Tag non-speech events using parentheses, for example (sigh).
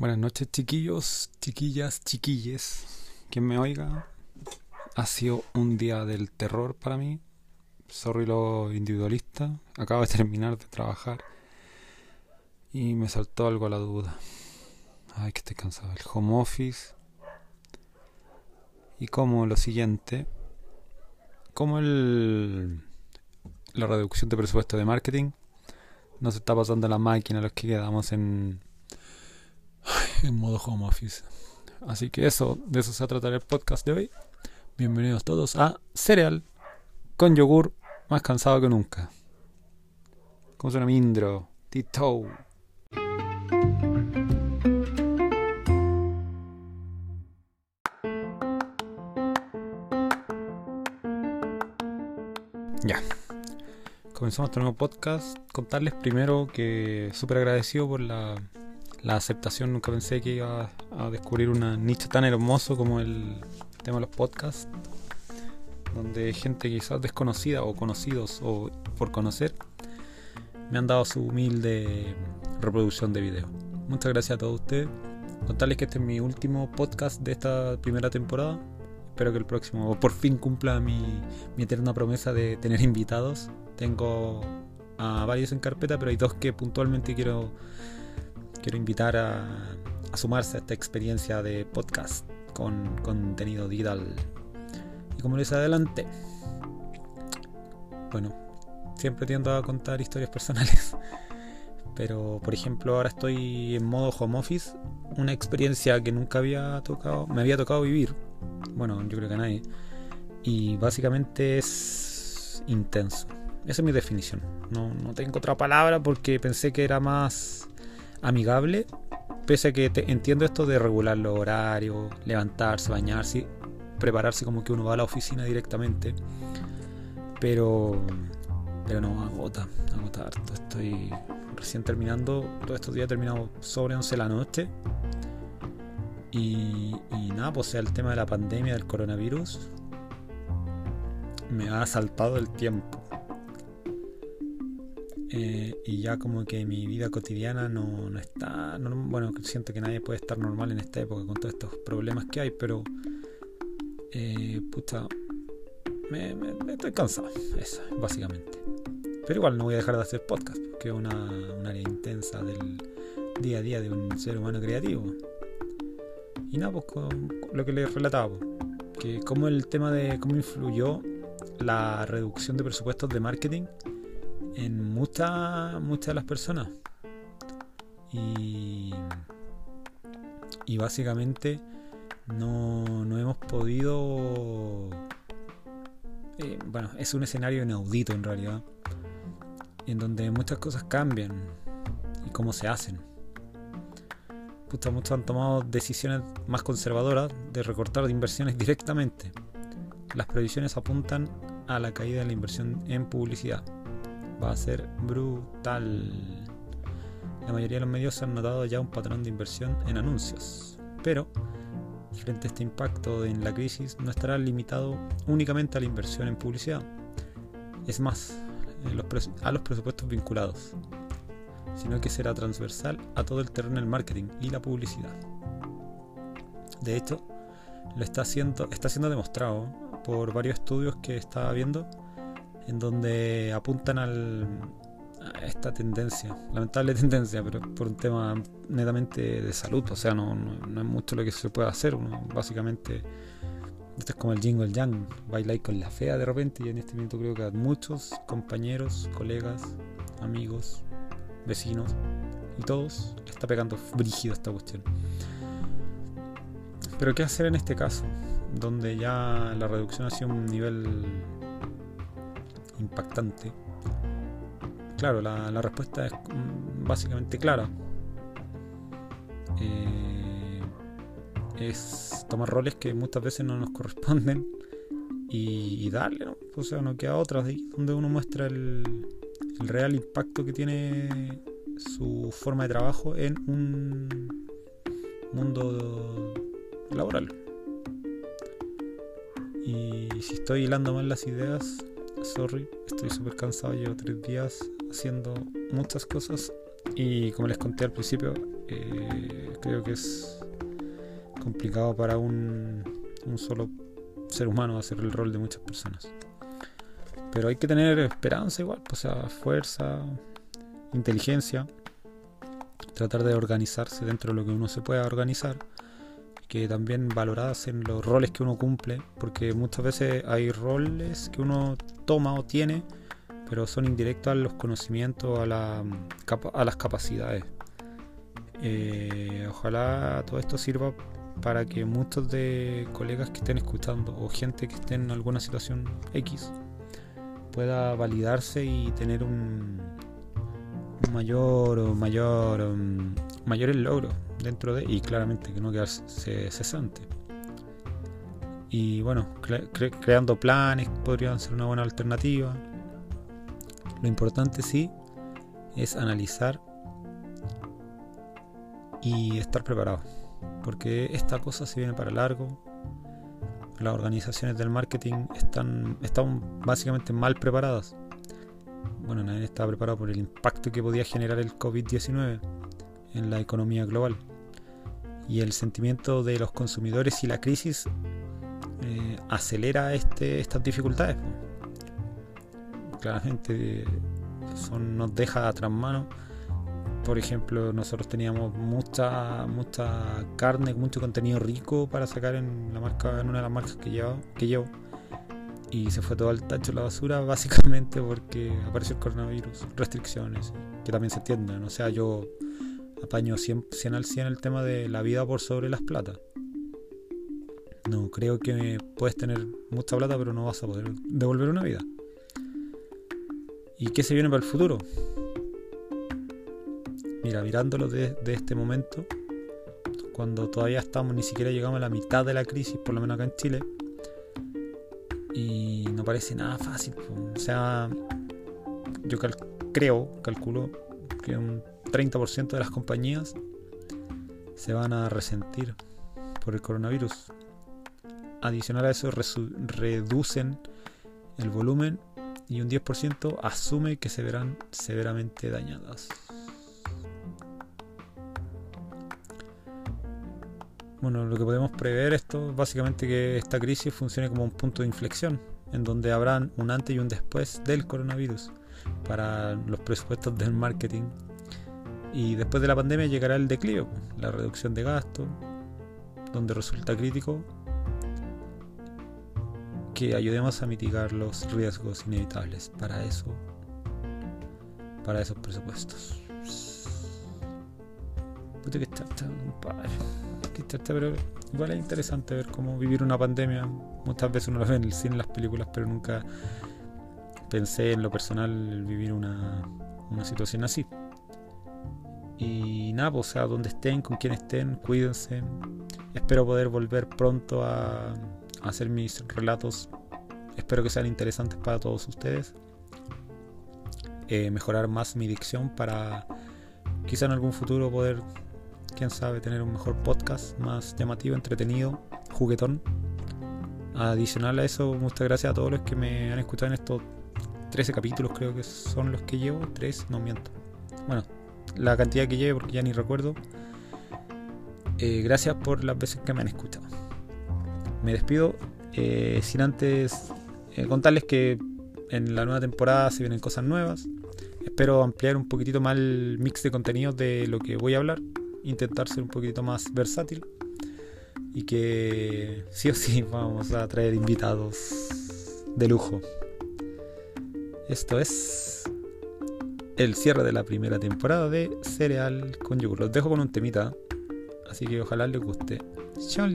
Buenas noches, chiquillos, chiquillas, chiquilles. Quien me oiga, ha sido un día del terror para mí. Sorry lo individualista. Acabo de terminar de trabajar y me saltó algo a la duda. Ay, que estoy cansado. El home office. Y como lo siguiente, como el la reducción de presupuesto de marketing nos está pasando la máquina los que quedamos en en modo home office. Así que eso, de eso se va a tratar el podcast de hoy. Bienvenidos todos a Cereal con yogur más cansado que nunca. ¿Cómo suena mi indro? Tito. Ya. Comenzamos este nuevo podcast. Contarles primero que súper agradecido por la la aceptación. Nunca pensé que iba a descubrir un nicho tan hermoso como el tema de los podcasts, donde gente quizás desconocida o conocidos o por conocer me han dado su humilde reproducción de video. Muchas gracias a todos ustedes. Contarles que este es mi último podcast de esta primera temporada. Espero que el próximo por fin cumpla mi, mi eterna promesa de tener (laughs) invitados. Tengo a varios en carpeta, pero hay dos que puntualmente quiero quiero invitar a, sumarse a esta experiencia de podcast con contenido digital. Y como les adelante bueno, siempre tiendo a contar historias personales. (laughs) Pero, por ejemplo, ahora estoy en modo home office, una experiencia que nunca había tocado, me había tocado vivir. Bueno, yo creo que a nadie. Y básicamente es intenso. Esa es mi definición. No, no tengo otra palabra porque pensé que era más amigable, pese a que entiendo esto de regular los horarios, levantarse, bañarse, prepararse como que uno va a la oficina directamente. Pero, pero no, agota, agota harto. Estoy recién terminando, todos estos días he terminado sobre 11 de la noche. Y, nada, pues el tema de la pandemia del coronavirus me ha saltado el tiempo. Eh, y ya como que mi vida cotidiana no, está, bueno, siento que nadie puede estar normal en esta época con todos estos problemas que hay, pero eh, puta, me, estoy cansado, eso, básicamente. Pero igual no voy a dejar de hacer podcast, porque es una, un área intensa del día a día de un ser humano creativo. Y nada, pues con, lo que les relataba, que como el tema de cómo influyó la reducción de presupuestos de marketing en muchas muchas de las personas. Y, y básicamente no, no hemos podido... Eh, bueno, es un escenario inaudito en realidad, en donde muchas cosas cambian y cómo se hacen. muchos han tomado decisiones más conservadoras de recortar inversiones directamente. Las previsiones apuntan a la caída de la inversión en publicidad va a ser brutal. La mayoría de los medios han notado ya un patrón de inversión en anuncios, pero frente a este impacto en la crisis no estará limitado únicamente a la inversión en publicidad, es más, a los presupuestos vinculados, sino que será transversal a todo el terreno del marketing y la publicidad. De hecho, lo está siendo, está siendo demostrado por varios estudios que estaba viendo en donde apuntan al, a esta tendencia, lamentable (laughs) tendencia, pero por un tema netamente de salud, o sea, no, no, es mucho lo que se puede hacer, uno básicamente, esto es como el jingle yang, baila con la fea de repente y en este momento creo que muchos compañeros, colegas, amigos, vecinos y todos está pegando brígido esta cuestión. Pero ¿qué hacer en este caso? Donde ya la reducción ha sido un nivel impactante? Claro, la, respuesta es mm, básicamente clara. Eh, es tomar roles que muchas veces no nos corresponden y, darle. O sea, no queda otra ahí donde uno muestra el, el real impacto que tiene su forma de trabajo en un mundo laboral. Y si estoy hilando mal las ideas, sorry, estoy súper cansado, llevo tres días haciendo muchas cosas Y como les conté al principio, eh, creo que es complicado para un, solo ser humano hacer el rol de muchas personas. Pero hay que tener esperanza igual, o sea, fuerza, inteligencia, tratar de organizarse dentro de lo que uno se pueda organizar, que también valoradas en los roles que uno cumple, porque muchas veces hay roles que uno toma o tiene, pero son indirectos a los conocimientos, a, la, a las capacidades. Eh, ojalá todo esto sirva para que muchos de colegas que estén escuchando o gente que esté en alguna situación X pueda validarse y tener un, mayor o mayor um, mayores logros dentro de y claramente que no quedarse cesante y bueno creando planes podrían ser una buena alternativa lo importante sí es analizar y estar preparado porque esta cosa se viene para largo las organizaciones del marketing están, están básicamente mal preparadas. Bueno, nadie estaba preparado por el impacto que podía generar el COVID-19 en la economía global. Y el sentimiento de los consumidores y la crisis eh, acelera este, estas dificultades. Claramente nos deja atrás mano por ejemplo, nosotros teníamos mucha mucha carne, mucho contenido rico para sacar en la marca, en una de las marcas que llevo, que llevo. Y se fue todo al tacho la basura, (laughs) básicamente porque apareció el coronavirus, restricciones, que también se entienden. O sea, yo apaño 100, 100 al 100 el tema de la vida por sobre las plata. No, creo que puedes tener mucha plata, pero no vas a poder devolver una vida. ¿Y qué se viene para el futuro? Mira, mirándolo de, este momento, cuando todavía estamos, ni siquiera llegamos a la mitad de la crisis, por lo menos acá en Chile, y no parece nada fácil. O sea, yo creo, calculo que un 30% de las compañías se van a resentir por el coronavirus. Adicional a eso, reducen el volumen y un 10% asume que se verán severamente dañadas. Bueno, lo que podemos prever esto básicamente que esta crisis funcione como un punto de inflexión, en donde habrán un antes y un después del coronavirus para los presupuestos del marketing. Y después de la pandemia llegará el declive, la reducción de gastos, donde resulta crítico que ayudemos a mitigar los riesgos inevitables para eso, para esos presupuestos. Puta que está, está, pero igual es interesante ver cómo vivir una pandemia. Muchas veces uno lo ve en el cine, en las películas, pero nunca pensé en lo personal vivir una, una situación así. Nada, pues, o sea, donde estén, con quien estén, cuídense. Espero poder volver pronto a, hacer mis relatos. Espero que sean interesantes para todos ustedes. Eh, mejorar más mi dicción para quizá en algún futuro poder quién sabe, tener un mejor podcast más llamativo, entretenido, juguetón. Adicional a eso, muchas gracias a todos los que me han escuchado en estos 13 capítulos, creo que son los que llevo. 3, no miento. Bueno, la cantidad que llevo porque ya ni recuerdo. Eh, gracias por las veces que me han escuchado. Me despido eh, sin antes eh, contarles que en la nueva temporada se vienen cosas nuevas. Espero ampliar un poquitito más el mix de contenidos de lo que voy a hablar intentar ser un poquito más versátil y que sí o sí (laughs) vamos a traer invitados de lujo. Esto es el cierre de la primera temporada de Cereal con Yogur. Los dejo con un temita, así que ojalá les guste. Chao.